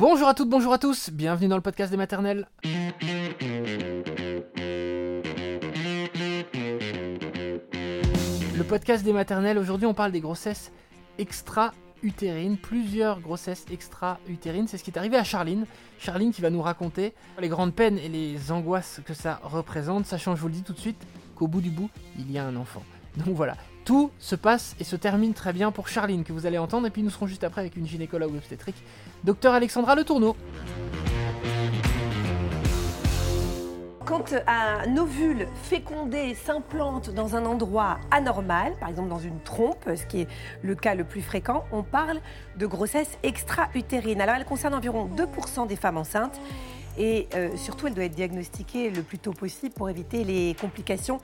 Bonjour à toutes, bonjour à tous, bienvenue dans le podcast des maternelles. Le podcast des maternelles, aujourd'hui on parle des grossesses extra-utérines, plusieurs grossesses extra-utérines, c'est ce qui est arrivé à Charline. Charline qui va nous raconter les grandes peines et les angoisses que ça représente, sachant, je vous le dis tout de suite, qu'au bout du bout, il y a un enfant. Donc voilà, tout se passe et se termine très bien pour Charline que vous allez entendre, et puis nous serons juste après avec une gynécologue obstétrique, docteur Alexandra Le Tourneau. Quand un ovule fécondé s'implante dans un endroit anormal, par exemple dans une trompe, ce qui est le cas le plus fréquent, on parle de grossesse extra-utérine. Alors elle concerne environ 2% des femmes enceintes et euh, surtout elle doit être diagnostiquée le plus tôt possible pour éviter les complications.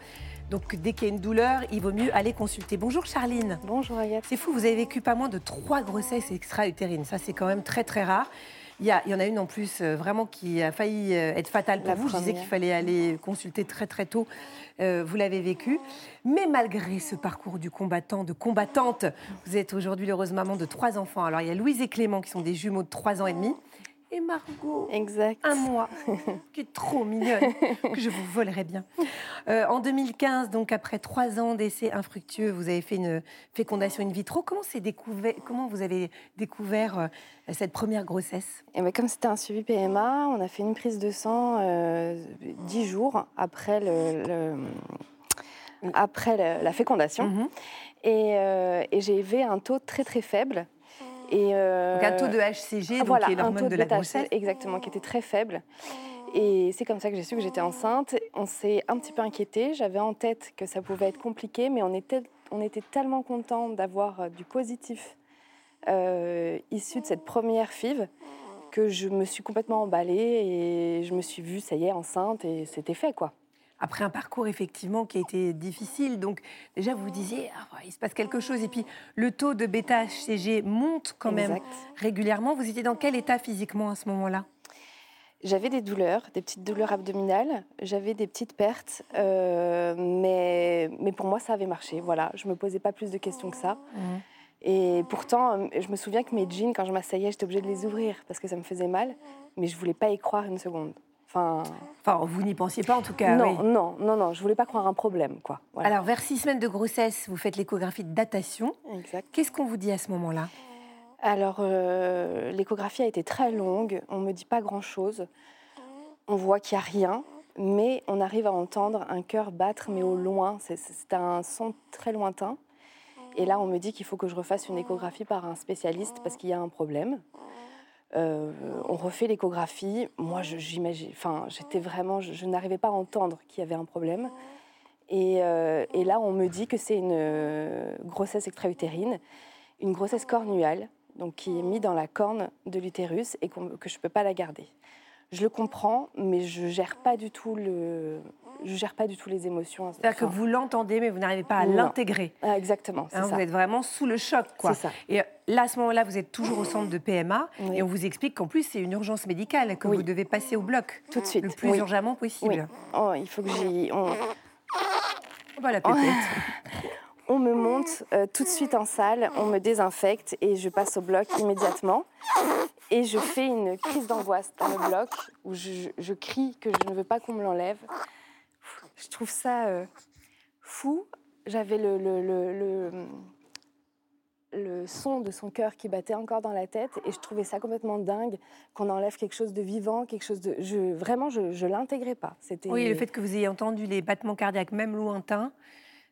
Donc dès qu'il y a une douleur, il vaut mieux aller consulter. Bonjour Charline. Bonjour Agathe. C'est fou, vous avez vécu pas moins de trois grossesses extra-utérines. Ça c'est quand même très très rare. Il y, a- il y en a une en plus euh, vraiment qui a failli euh, être fatale pour La vous. Je disais qu'il fallait aller consulter très très tôt. Euh, vous l'avez vécu. Mais malgré ce parcours du combattant, de combattante, vous êtes aujourd'hui l'heureuse maman de trois enfants. Alors il y a Louise et Clément qui sont des jumeaux de trois ans et demi. Et Margot, Exact. un mois, qui est trop mignonne, que je vous volerai bien. Euh, en 2015, donc après trois ans d'essais infructueux, vous avez fait une fécondation in vitro. Comment, découvert, comment vous avez découvert euh, cette première grossesse? Et ben, comme c'était un suivi PMA, on a fait une prise de sang euh, dix jours après, le, le- après la fécondation. Mhm. Et, euh, et j'ai eu un taux très très faible. Et, euh, Donc un taux de HCG, donc voilà, qui est l'hormone de la grossesse. Exactement, qui était très faible. Et c'est comme ça que j'ai su que j'étais enceinte. On s'est un petit peu inquiété. J'avais en tête que ça pouvait être compliqué, mais on était, on était tellement contents d'avoir euh, du positif euh, issu de cette première FIV que je me suis complètement emballée et je me suis vue, ça y est, enceinte et c'était fait quoi. Après un parcours effectivement qui a été difficile, donc déjà vous vous disiez, ah, il se passe quelque chose. Et puis le taux de bêta-HCG monte quand même régulièrement. Vous étiez dans quel état physiquement à ce moment-là? J'avais des douleurs, des petites douleurs abdominales, j'avais des petites pertes, euh, mais, mais pour moi ça avait marché. Voilà, je me posais pas plus de questions que ça. Et pourtant, euh, je me souviens que mes jeans, quand je m'asseyais, j'étais obligée de les ouvrir parce que ça me faisait mal, mais je voulais pas y croire une seconde. Enfin, Enfin, vous n'y pensiez pas en tout cas. non, oui. non, non, non, je voulais pas croire un problème, quoi. Voilà. Alors, vers six semaines de grossesse, vous faites l'échographie de datation. exact. Qu'est-ce qu'on vous dit à ce moment-là? Alors, euh, l'échographie a été très longue, on me dit pas grand-chose. On voit qu'il y a rien, mais on arrive à entendre un cœur battre, mais au loin. C'est- C'est un son très lointain. Et là, on me dit qu'il faut que je refasse une échographie par un spécialiste parce qu'il y a un problème. Euh, on refait l'échographie. Moi, j'imagine, enfin, j'étais vraiment, je, n'arrivais pas à entendre qu'il y avait un problème. Et, euh, là, on me dit que c'est une euh, grossesse extra-utérine, une grossesse cornuale, donc qui est mise dans la corne de l'utérus et que je ne peux pas la garder. Je le comprends, mais je gère pas du tout le, je gère pas du tout les émotions. C'est-à-dire que vous l'entendez, mais vous n'arrivez pas à l'intégrer. ah, exactement, Hein, ça. vous êtes vraiment sous le choc, quoi. Ça. Et euh, là, à ce moment-là, vous êtes toujours au centre de PMA Oui. et on vous explique qu'en plus, c'est une urgence médicale, que Oui. vous devez passer au bloc Tout de suite. le plus oui. urgemment possible. Oh, il faut que j'y. On, pépette. on me monte euh, tout de suite en salle, on me désinfecte et je passe au bloc immédiatement. Et je fais une crise d'angoisse dans le bloc où je, je crie que je ne veux pas qu'on me l'enlève. Je trouve ça euh, fou. J'avais le, le, le, le, son de son cœur qui battait encore dans la tête et je trouvais ça complètement dingue qu'on enlève quelque chose de vivant, quelque chose de... Je, vraiment, je ne l'intégrais pas. C'était Oui, le fait que vous ayez entendu les battements cardiaques, même lointains,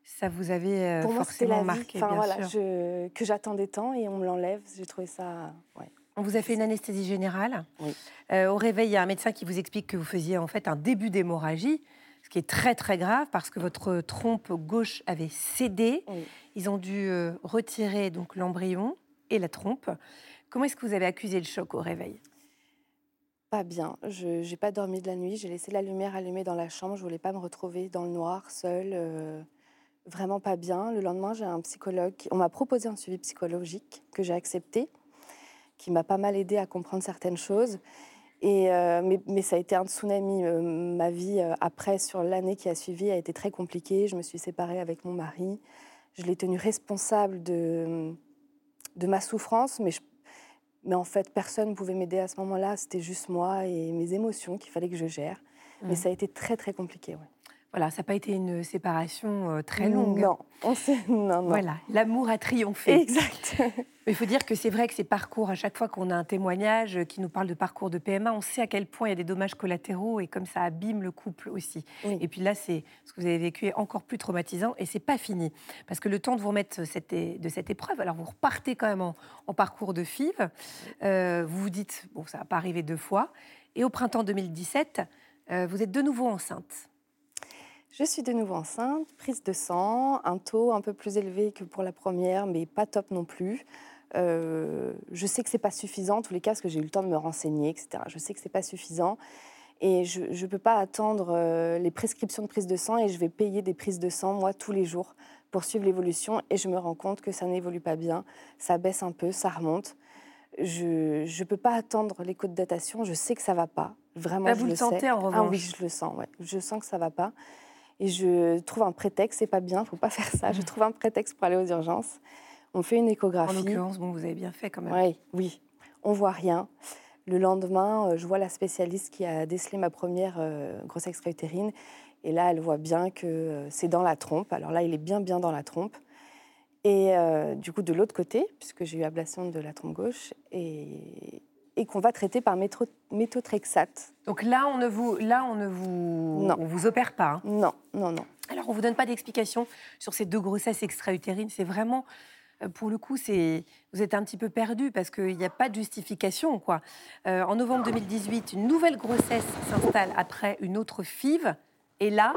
ça vous avait euh, pour moi, forcément la vie. marqué, Enfin, bien voilà, sûr. je- que j'attendais tant et on me l'enlève. J'ai trouvé ça. ouais. On vous a fait une anesthésie générale. Oui. Euh, au réveil, il y a un médecin qui vous explique que vous faisiez en fait un début d'hémorragie, ce qui est très très grave parce que votre trompe gauche avait cédé. Oui. Ils ont dû euh, retirer donc l'embryon et la trompe. Comment est-ce que vous avez accusé le choc au réveil? Pas bien. Je n'ai pas dormi de la nuit. J'ai laissé la lumière allumée dans la chambre. Je voulais pas me retrouver dans le noir, seule. euh, vraiment pas bien. Le lendemain, j'ai un psychologue. On m'a proposé un suivi psychologique que j'ai accepté, qui m'a pas mal aidé à comprendre certaines choses. Et, euh, mais, mais ça a été un tsunami. Euh, ma vie euh, après, sur l'année qui a suivi, a été très compliquée. Je me suis séparée avec mon mari. Je l'ai tenu responsable de, de ma souffrance, mais je, Mais en fait, personne ne pouvait m'aider à ce moment-là. C'était juste moi et mes émotions qu'il fallait que je gère. Mais Mhm. ça a été très, très compliqué. ouais. Voilà, ça n'a pas été une séparation euh, très longue. Non, on sait- non, non. Voilà, l'amour a triomphé. Exact. Mais il faut dire que c'est vrai que ces parcours, à chaque fois qu'on a un témoignage qui nous parle de parcours de PMA, on sait à quel point il y a des dommages collatéraux et comme ça abîme le couple aussi. Oui. Et puis là, c'est ce que vous avez vécu est encore plus traumatisant et c'est pas fini parce que le temps de vous remettre cette de cette épreuve, alors vous repartez quand même en, en parcours de FIV, euh, vous vous dites bon, ça va pas arriver deux fois, et au printemps 2017, euh, vous êtes de nouveau enceinte. Je suis de nouveau enceinte, prise de sang, un taux un peu plus élevé que pour la première, mais pas top non plus. Euh, je sais que c'est pas suffisant, en tous les cas, parce que j'ai eu le temps de me renseigner, etc. Je sais que c'est pas suffisant. Et je ne peux pas attendre euh, les prescriptions de prise de sang et je vais payer des prises de sang, moi, tous les jours pour suivre l'évolution. Et je me rends compte que ça n'évolue pas bien. Ça baisse un peu, ça remonte. Je ne peux pas attendre l'écho de datation. Je sais que ça va pas. Vraiment, Là, je vous le le sentez sais. en Ah oui, revanche. je le sens. Ouais. Je sens que ça va pas. Et je trouve un prétexte. C'est pas bien. Faut pas faire ça. Je trouve un prétexte pour aller aux urgences. On fait une En échographie. l'occurrence, bon, vous avez bien fait quand même. Oui, oui. On voit rien. Le lendemain, euh, je vois la spécialiste qui a décelé ma première euh, grossesse extra-utérine. Et là, elle voit bien que euh, c'est dans la trompe. Alors là, il est bien, bien dans la trompe. Et euh, du coup, de l'autre côté, puisque j'ai eu ablation de la trompe gauche, et, et qu'on va traiter par métro- méthotrexate. Donc là, on ne vous, là, on ne vous, Non. on vous opère pas. hein. Non, non, non. Alors, on vous donne pas d'explication sur ces deux grossesses extra-utérines. C'est vraiment, euh, pour le coup, c'est, vous êtes un petit peu perdu parce qu'il n'y a pas de justification, quoi. Euh, en novembre 2018, une nouvelle grossesse s'installe après une autre FIV, et là,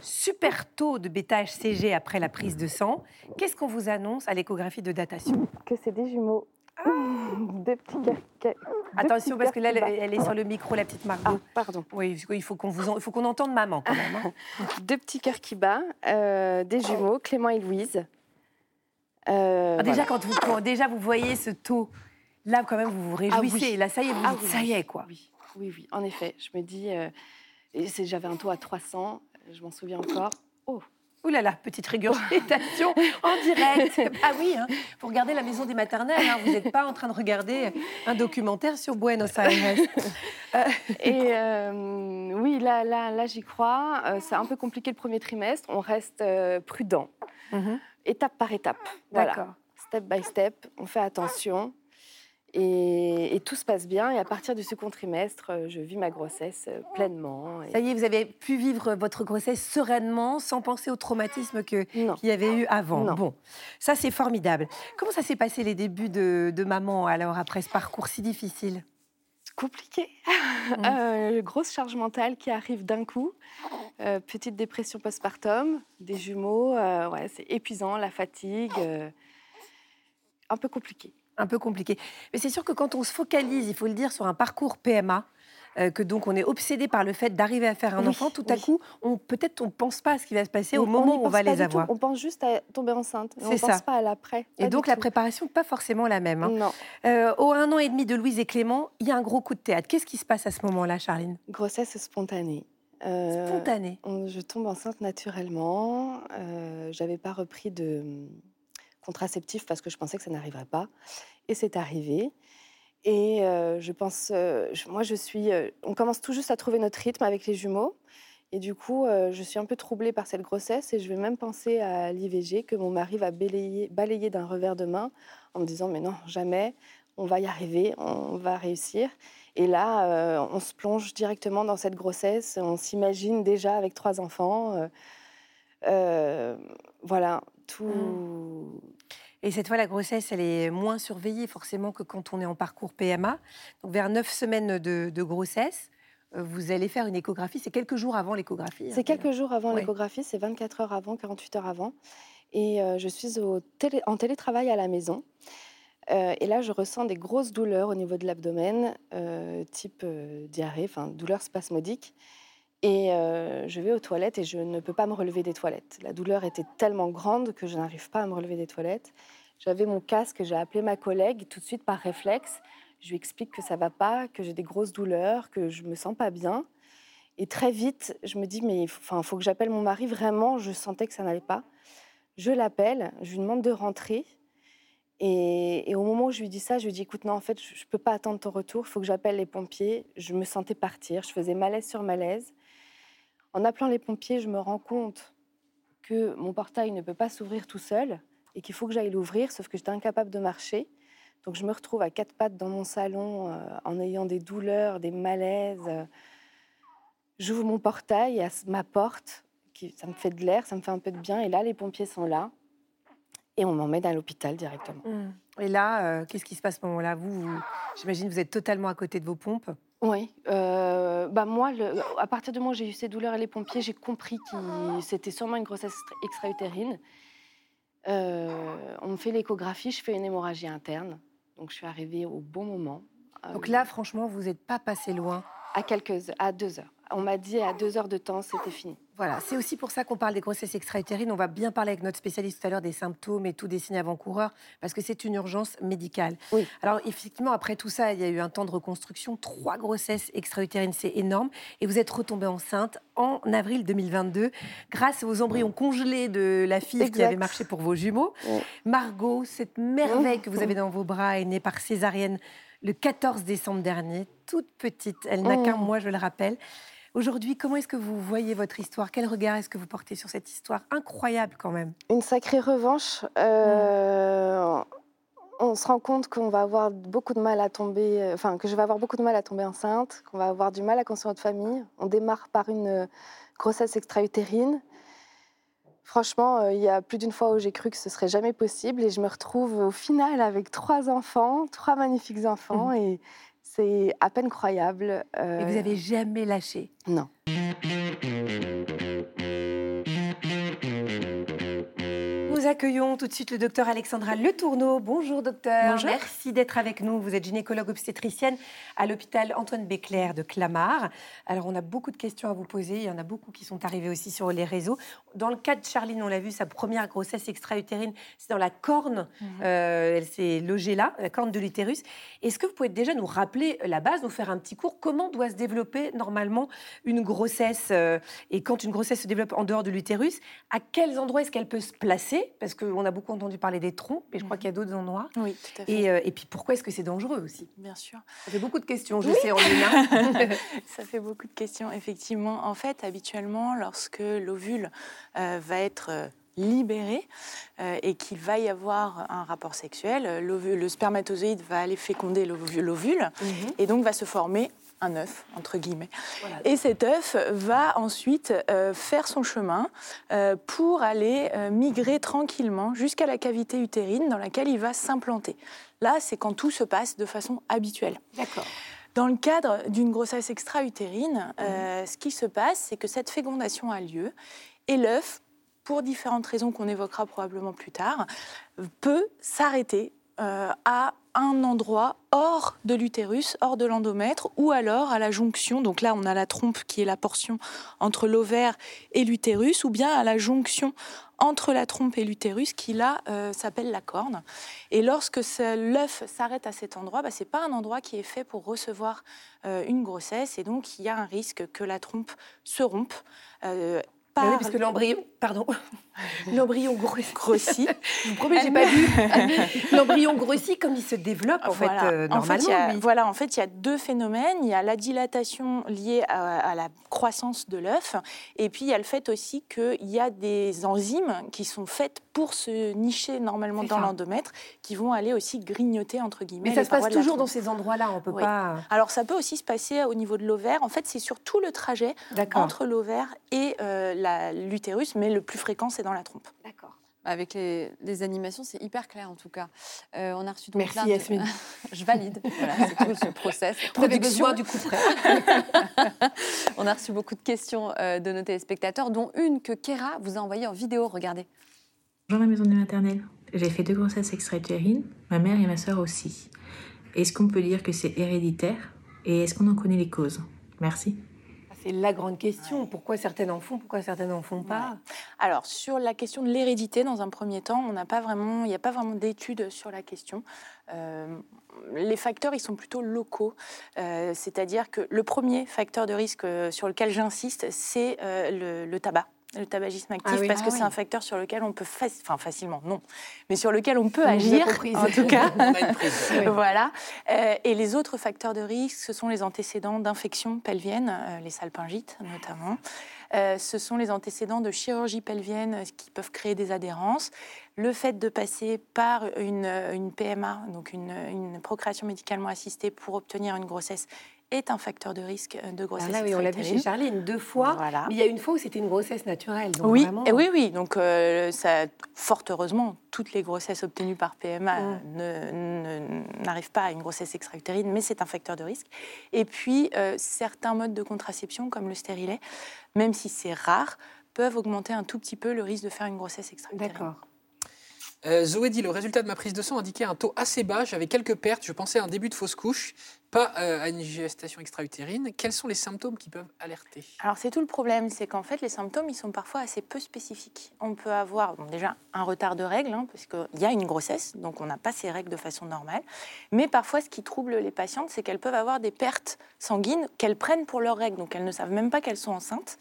super taux de bêta-HCG après la prise de sang. Qu'est-ce qu'on vous annonce à l'échographie de datation? Que c'est des jumeaux. Deux petits deux Attention, parce que là, elle, est sur le micro, la petite. Margot. Ah, pardon. Oui, il faut qu'on vous, en- il faut qu'on entende maman quand même. hein. Deux petits cœurs qui battent, euh, des jumeaux, Clément et Louise. Euh, Ah, déjà, voilà. quand vous, quand déjà vous voyez ce taux, là quand même vous vous réjouissez. oui. Et là, ça y est, vous Ah dites, oui, ça y est quoi. Oui, oui, oui, en effet. Je me dis, euh, j'avais un taux à 300, je m'en souviens encore. Oh, Ouh là là, petite régurgitation en direct. Ah oui, il faut regarder la maison des maternelles. hein. Vous n'êtes pas en train de regarder un documentaire sur Buenos Aires. Et euh, oui, là, là, là j'y crois. Euh, c'est un peu compliqué le premier trimestre. On reste euh, prudent, Mhm. étape par étape. Voilà. D'accord. Step by step, on fait attention. Et, et tout se passe bien. Et à partir du second trimestre, euh, je vis ma grossesse euh, pleinement. Et- Ça y est, vous avez pu vivre votre grossesse sereinement, sans penser au traumatisme qu'il y avait eu avant. Non. Bon, ça c'est formidable. Comment ça s'est passé les débuts de, de maman alors après ce parcours si difficile? Compliqué. Mm. Euh, grosse charge mentale qui arrive d'un coup. Euh, petite dépression postpartum, des jumeaux. euh, ouais, c'est épuisant, la fatigue. euh, un peu compliqué. Un peu compliqué. Mais c'est sûr que quand on se focalise, il faut le dire, sur un parcours PMA, euh, que donc on est obsédé par le fait d'arriver à faire un Oui, enfant, tout à coup, on peut-être on pense pas à ce qui va se passer au moment où on va les avoir. tout. On pense juste à tomber enceinte. mais On ne pense ça. pas à l'après. Et donc la tout. préparation pas forcément la même. hein. Non. Euh, au un an et demi de Louise et Clément, il y a un gros coup de théâtre. Qu'est-ce qui se passe à ce moment-là, Charline? Grossesse spontanée. Euh, Spontané. on- Je tombe enceinte naturellement. J'avais pas repris de contraceptif parce que je pensais que ça n'arriverait pas. Et c'est arrivé. Et euh, je pense, euh, moi je suis, euh, on commence tout juste à trouver notre rythme avec les jumeaux. Et du coup, je suis un peu troublée par cette grossesse et je vais même penser à l'IVG que mon mari va balayer, d'un revers de main en me disant mais non, jamais, on va y arriver, on va réussir. Et là, on se plonge directement dans cette grossesse, on s'imagine déjà avec trois enfants. voilà, tout. Et cette fois, la grossesse, elle est moins surveillée forcément que quand on est en parcours PMA. Donc vers neuf semaines de, de grossesse, euh, vous allez faire une échographie. C'est quelques jours avant l'échographie. hein, C'est quelques jours avant Ouais. l'échographie, c'est 24 heures avant, 48 heures avant. Et euh, je suis au télé- en télétravail à la maison. Euh, et là, je ressens des grosses douleurs au niveau de l'abdomen, euh, type diarrhée, enfin douleur spasmodique. Et euh, je vais aux toilettes et je ne peux pas me relever des toilettes. La douleur était tellement grande que je n'arrive pas à me relever des toilettes. J'avais mon casque, j'ai appelé ma collègue tout de suite par réflexe. Je lui explique que ça va pas, que j'ai des grosses douleurs, que je me sens pas bien. Et très vite, je me dis, mais enfin, faut que j'appelle mon mari. Vraiment, je sentais que ça n'allait pas. Je l'appelle, je lui demande de rentrer. Et, au moment où je lui dis ça, je lui dis écoute, non, en fait, je ne peux pas attendre ton retour, il faut que j'appelle les pompiers. Je me sentais partir, je faisais malaise sur malaise. En appelant les pompiers, je me rends compte que mon portail ne peut pas s'ouvrir tout seul et qu'il faut que j'aille l'ouvrir, sauf que j'étais incapable de marcher. Donc je me retrouve à quatre pattes dans mon salon euh, en ayant des douleurs, des malaises. J'ouvre mon portail à ma porte, ça me fait de l'air, ça me fait un peu de bien. Et là, les pompiers sont là. Et on m'emmène à l'hôpital directement. Mmh. Et là, euh, qu'est-ce qui se passe à ce moment-là? Vous, j'imagine, vous êtes totalement à côté de vos pompes. Oui. Euh, bah moi, le, à partir du moment où j'ai eu ces douleurs et les pompiers, j'ai compris que c'était sûrement une grossesse extra-utérine. Euh, on me fait l'échographie, je fais une hémorragie interne. Donc je suis arrivée au bon moment. Donc là, franchement, vous n'êtes pas passé loin. À quelques, à deux heures. On m'a dit à deux heures de temps, c'était fini. Voilà, c'est aussi pour ça qu'on parle des grossesses extra-utérines. On va bien parler avec notre spécialiste tout à l'heure des symptômes et tous des signes avant-coureurs, parce que c'est une urgence médicale. Oui. Alors, effectivement, après tout ça, il y a eu un temps de reconstruction, trois grossesses extra-utérines, c'est énorme. Et vous êtes retombée enceinte en avril 2022, grâce aux embryons congelés de la fille qui avait marché pour vos jumeaux. Margot, cette merveille que vous avez dans vos bras, est née par césarienne le 14 décembre dernier, toute petite. Elle n'a qu'un mois, je le rappelle. Aujourd'hui, comment est-ce que vous voyez votre histoire? Quel regard est-ce que vous portez sur cette histoire? Incroyable quand même. Une sacrée revanche. Euh, on se rend compte qu'on va avoir beaucoup de mal à tomber, euh, enfin que je vais avoir beaucoup de mal à tomber enceinte, qu'on va avoir du mal à construire notre famille. On démarre par une euh, grossesse extra-utérine. Franchement, il y a plus d'une fois où j'ai cru que ce serait jamais possible et je me retrouve au final avec trois enfants, trois magnifiques enfants mmh. et, c'est à peine croyable. Et vous n'avez euh, jamais lâché? Non. Nous accueillons tout de suite le docteur Alexandra Le Tourneau. Bonjour docteur. Bonjour. Merci d'être avec nous. Vous êtes gynécologue obstétricienne à l'hôpital Antoine Béclair de Clamart. Alors on a beaucoup de questions à vous poser. Il y en a beaucoup qui sont arrivées aussi sur les réseaux. Dans le cas de Charline, on l'a vu, sa première grossesse extra-utérine, c'est dans la corne. Mhm. Euh, elle s'est logée là, la corne de l'utérus. Est-ce que vous pouvez déjà nous rappeler la base, nous faire un petit cours? Comment doit se développer normalement une grossesse euh, Et quand une grossesse se développe en dehors de l'utérus, à quels endroits est-ce qu'elle peut se placer parce qu'on a beaucoup entendu parler des trompes, mais je crois mhm. qu'il y a d'autres endroits. Oui, tout à fait. Et, euh, et puis pourquoi est-ce que c'est dangereux aussi? Bien sûr. Ça fait beaucoup de questions, je sais, en ligne. Ça fait beaucoup de questions, effectivement. En fait, habituellement, lorsque l'ovule euh, va être euh, libéré et qu'il va y avoir un rapport sexuel, le spermatozoïde va aller féconder l'ovule mhm. et donc va se former un œuf, entre guillemets. Et cet œuf va ensuite euh, faire son chemin euh, pour aller euh, migrer tranquillement jusqu'à la cavité utérine dans laquelle il va s'implanter. Là, c'est quand tout se passe de façon habituelle. D'accord. Dans le cadre d'une grossesse extra-utérine, mhm. ce qui se passe, c'est que cette fécondation a lieu et l'œuf, pour différentes raisons qu'on évoquera probablement plus tard, peut s'arrêter à un endroit hors de l'utérus, hors de l'endomètre, ou alors à la jonction, donc là on a la trompe qui est la portion entre l'ovaire et l'utérus, ou bien à la jonction entre la trompe et l'utérus qui là euh, s'appelle la corne. Et lorsque l'œuf s'arrête à cet endroit, bah, ce n'est pas un endroit qui est fait pour recevoir euh, une grossesse, et donc il y a un risque que la trompe se rompe. Euh, oui, parce que l'embryon, pardon, l'embryon grossit. Je vous promets, j'ai pas vu. l'embryon grossit comme il se développe en fait euh, normalement. En fait, il y a, voilà, en fait, il y a deux phénomènes. Il y a la dilatation liée à, la croissance de l'œuf, et puis il y a le fait aussi qu'il y a des enzymes qui sont faites pour se nicher normalement dans l'endomètre, qui vont aller aussi grignoter entre guillemets. Mais ça se passe toujours dans ces endroits-là, on peut pas. Alors ça peut aussi se passer au niveau de l'ovaire. En fait, c'est sur tout le trajet entre l'ovaire et euh, l'utérus, mais le plus fréquent, c'est dans la trompe. D'accord. Avec les, animations, c'est hyper clair en tout cas. Euh, on a reçu Merci Yasmine. Je valide. Voilà, c'est tout ce process. besoin du coup près. on a reçu beaucoup de questions euh, de nos téléspectateurs, dont une que Kera vous a envoyée en vidéo. Regardez. Bonjour la maison de maternelle. J'ai fait deux grossesses extra-utérines, ma mère et ma soeur aussi. Est-ce qu'on peut dire que c'est héréditaire? Et est-ce qu'on en connaît les causes? Merci. C'est la grande question. Pourquoi certaines en font, pourquoi certaines n'en font pas Alors, sur la question de l'hérédité, dans un premier temps, on n'a pas vraiment, il n'y a pas vraiment d'études sur la question. Euh, les facteurs, ils sont plutôt locaux. Euh, c'est-à-dire que le premier facteur de risque euh, sur lequel j'insiste, c'est le, tabac le tabagisme actif, Ah oui. parce Ah que oui. c'est un facteur sur lequel on peut, faci- enfin facilement, non, mais sur lequel on peut On agir, en tout cas. Oui. Voilà. Euh, et les autres facteurs de risque, ce sont les antécédents d'infections pelviennes, euh, les salpingites notamment. Euh, ce sont les antécédents de chirurgie pelvienne qui peuvent créer des adhérences. Le fait de passer par une, une PMA, donc une, une procréation médicalement assistée pour obtenir une grossesse, est un facteur de risque euh, de grossesse. là, oui, on l'a vu chez. Charline deux fois. Voilà. Mais il y a une fois où c'était une grossesse naturelle. Donc Oui, vraiment, et oui, oui. Donc, euh, ça, fort heureusement, toutes les grossesses obtenues par PMA Mm. n'arrivent pas à une grossesse extra-utérine, mais c'est un facteur de risque. Et puis, euh, certains modes de contraception, comme le stérilet, même si c'est rare, peuvent augmenter un tout petit peu le risque de faire une grossesse extra-utérine. D'accord. Euh, Zoé dit le résultat de ma prise de sang indiquait un taux assez bas. J'avais quelques pertes. Je pensais à un début de fausse couche, pas euh, à une gestation extra-utérine. Quels sont les symptômes qui peuvent alerter? Alors c'est tout le problème, c'est qu'en fait les symptômes ils sont parfois assez peu spécifiques. On peut avoir déjà un retard de règles, hein, parce qu'il y a une grossesse, donc on n'a pas ces règles de façon normale. Mais parfois ce qui trouble les patientes, c'est qu'elles peuvent avoir des pertes sanguines qu'elles prennent pour leurs règles, donc elles ne savent même pas qu'elles sont enceintes.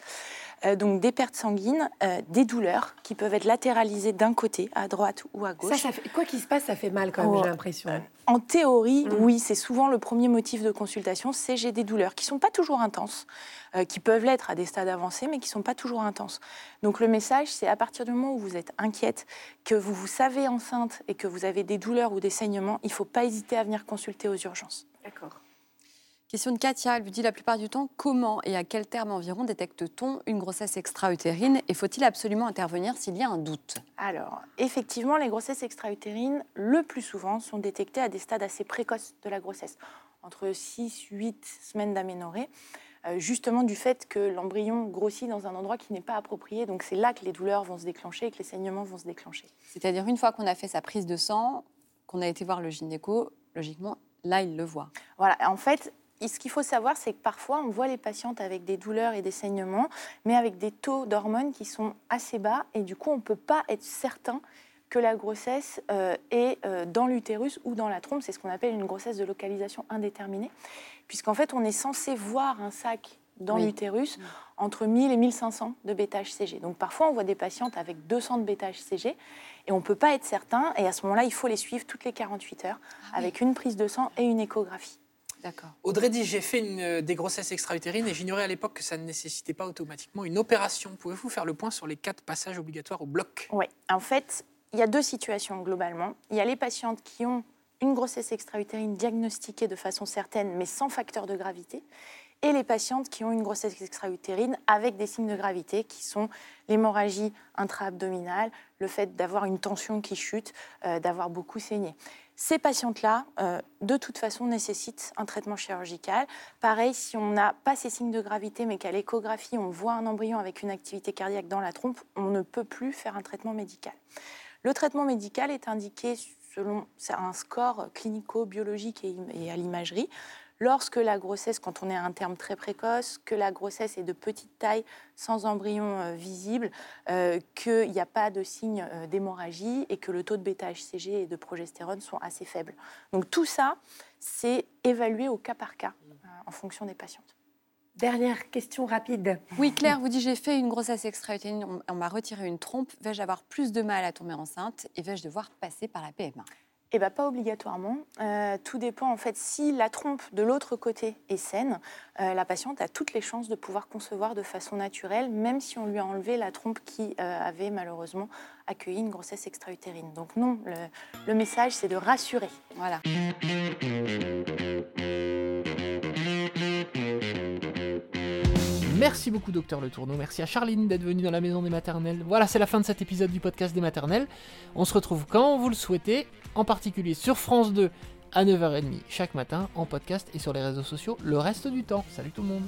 Euh, donc des pertes sanguines, euh, des douleurs qui peuvent être latéralisées d'un côté, à droite ou à gauche. Ça, ça fait- quoi qu'il se passe, ça fait mal quand même, Oh, j'ai l'impression. En théorie, Mm. oui, c'est souvent le premier motif de consultation, c'est j'ai des douleurs qui sont pas toujours intenses, euh, qui peuvent l'être à des stades avancés, mais qui sont pas toujours intenses. Donc le message, c'est à partir du moment où vous êtes inquiète, que vous vous savez enceinte et que vous avez des douleurs ou des saignements, il faut pas hésiter à venir consulter aux urgences. D'accord. Question de Katia, elle lui dit la plupart du temps, comment et à quel terme environ détecte-t-on une grossesse extra-utérine et faut-il absolument intervenir s'il y a un doute? Alors, effectivement, les grossesses extra-utérines, le plus souvent, sont détectées à des stades assez précoces de la grossesse, entre 6-8 semaines d'aménorrhée, euh, justement du fait que l'embryon grossit dans un endroit qui n'est pas approprié. Donc, c'est là que les douleurs vont se déclencher et que les saignements vont se déclencher. C'est-à-dire une fois qu'on a fait sa prise de sang, qu'on a été voir le gynéco, logiquement, là, il le voit. Voilà, en fait, et ce qu'il faut savoir, c'est que parfois, on voit les patientes avec des douleurs et des saignements, mais avec des taux d'hormones qui sont assez bas, et du coup, on ne peut pas être certain que la grossesse euh, est euh, dans l'utérus ou dans la trompe. C'est ce qu'on appelle une grossesse de localisation indéterminée, puisqu'en fait, on est censé voir un sac dans Oui. l'utérus entre 1000 et 1500 de bêta-HCG. Donc parfois, on voit des patientes avec 200 de bêta-HCG, et on ne peut pas être certain, et à ce moment-là, il faut les suivre toutes les 48 heures, avec une prise de sang et une échographie. Audrey dit j'ai fait une, euh, des grossesses extra-utérines et j'ignorais à l'époque que ça ne nécessitait pas automatiquement une opération. Pouvez-vous faire le point sur les quatre passages obligatoires au bloc? Oui, en fait, il y a deux situations globalement. Il y a les patientes qui ont une grossesse extra-utérine diagnostiquée de façon certaine, mais sans facteur de gravité, et les patientes qui ont une grossesse extra-utérine avec des signes de gravité, qui sont l'hémorragie intra-abdominale, le fait d'avoir une tension qui chute, euh, d'avoir beaucoup saigné. Ces patientes-là, euh, de toute façon, nécessitent un traitement chirurgical. Pareil, si on n'a pas ces signes de gravité, mais qu'à l'échographie, on voit un embryon avec une activité cardiaque dans la trompe, on ne peut plus faire un traitement médical. Le traitement médical est indiqué selon un score clinico-biologique et à l'imagerie. Lorsque la grossesse, quand on est à un terme très précoce, que la grossesse est de petite taille, sans embryon euh, visible, euh, qu'il n'y a pas de signe euh, d'hémorragie et que le taux de bêta-HCG et de progestérone sont assez faibles. Donc tout ça, c'est évalué au cas par cas euh, en fonction des patientes. Dernière question rapide. Oui, Claire vous dit j'ai fait une grossesse extra-utérine, on, on m'a retiré une trompe. Vais-je avoir plus de mal à tomber enceinte et vais-je devoir passer par la PMA Eh bien, pas obligatoirement. Euh, tout dépend, en fait, si la trompe de l'autre côté est saine, euh, la patiente a toutes les chances de pouvoir concevoir de façon naturelle, même si on lui a enlevé la trompe qui euh, avait malheureusement accueilli une grossesse extra-utérine. Donc non, le, le message, c'est de rassurer. Voilà. Merci beaucoup, docteur Le Tourneau. Merci à Charline d'être venue dans la maison des maternelles. Voilà, c'est la fin de cet épisode du podcast des maternelles. On se retrouve quand vous le souhaitez, en particulier sur France 2 à 9h30 chaque matin, en podcast et sur les réseaux sociaux le reste du temps. Salut tout le monde.